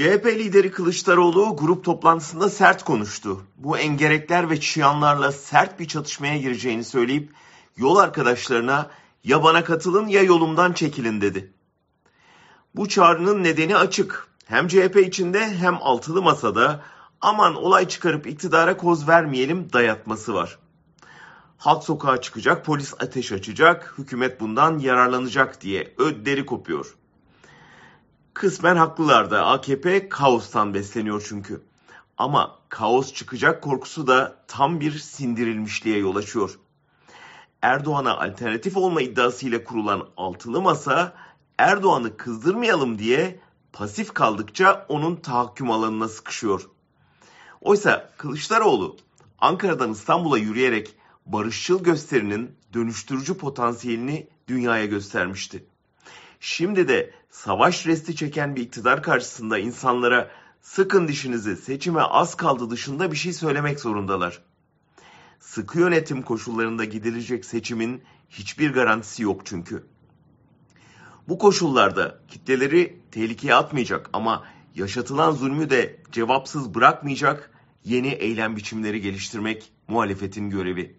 CHP lideri Kılıçdaroğlu grup toplantısında sert konuştu. Bu engerekler ve çıyanlarla sert bir çatışmaya gireceğini söyleyip yol arkadaşlarına ya bana katılın ya yolumdan çekilin dedi. Bu çağrının nedeni açık. Hem CHP içinde hem altılı masada aman olay çıkarıp iktidara koz vermeyelim dayatması var. Halk sokağa çıkacak, polis ateş açacak, hükümet bundan yararlanacak diye ödleri kopuyor. Kısmen haklılar da AKP kaostan besleniyor çünkü. Ama kaos çıkacak korkusu da tam bir sindirilmişliğe yol açıyor. Erdoğan'a alternatif olma iddiasıyla kurulan altılı masa Erdoğan'ı kızdırmayalım diye pasif kaldıkça onun tahakküm alanına sıkışıyor. Oysa Kılıçdaroğlu Ankara'dan İstanbul'a yürüyerek barışçıl gösterinin dönüştürücü potansiyelini dünyaya göstermişti. Şimdi de savaş resti çeken bir iktidar karşısında insanlara sıkın dişinizi seçime az kaldı dışında bir şey söylemek zorundalar. Sıkı yönetim koşullarında gidilecek seçimin hiçbir garantisi yok çünkü. Bu koşullarda kitleleri tehlikeye atmayacak ama yaşatılan zulmü de cevapsız bırakmayacak yeni eylem biçimleri geliştirmek muhalefetin görevi.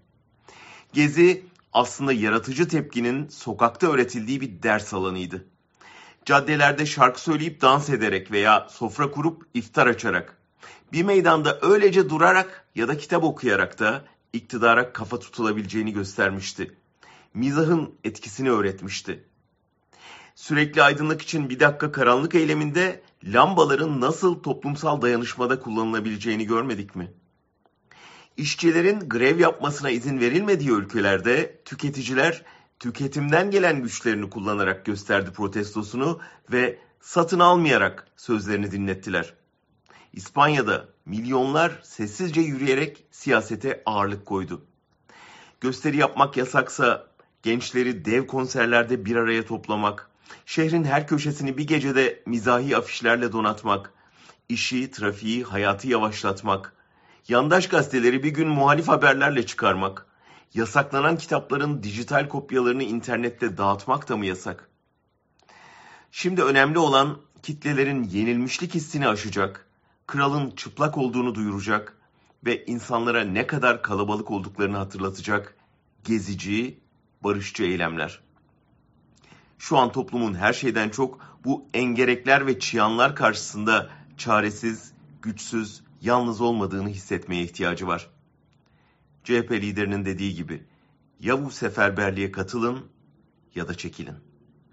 Gezi aslında yaratıcı tepkinin sokakta öğretildiği bir ders alanıydı. Caddelerde şarkı söyleyip dans ederek veya sofra kurup iftar açarak, bir meydanda öylece durarak ya da kitap okuyarak da iktidara kafa tutulabileceğini göstermişti. Mizahın etkisini öğretmişti. Sürekli aydınlık için bir dakika karanlık eyleminde lambaların nasıl toplumsal dayanışmada kullanılabileceğini görmedik mi? İşçilerin grev yapmasına izin verilmediği ülkelerde tüketiciler tüketimden gelen güçlerini kullanarak gösterdi protestosunu ve satın almayarak sözlerini dinlettiler. İspanya'da milyonlar sessizce yürüyerek siyasete ağırlık koydu. Gösteri yapmak yasaksa gençleri dev konserlerde bir araya toplamak, şehrin her köşesini bir gecede mizahi afişlerle donatmak, işi, trafiği, hayatı yavaşlatmak, yandaş gazeteleri bir gün muhalif haberlerle çıkarmak, yasaklanan kitapların dijital kopyalarını internette dağıtmak da mı yasak? Şimdi önemli olan kitlelerin yenilmişlik hissini aşacak, kralın çıplak olduğunu duyuracak ve insanlara ne kadar kalabalık olduklarını hatırlatacak gezici, barışçı eylemler. Şu an toplumun her şeyden çok bu engerekler ve çıyanlar karşısında çaresiz, güçsüz, yalnız olmadığını hissetmeye ihtiyacı var. CHP liderinin dediği gibi ya bu seferberliğe katılın ya da çekilin.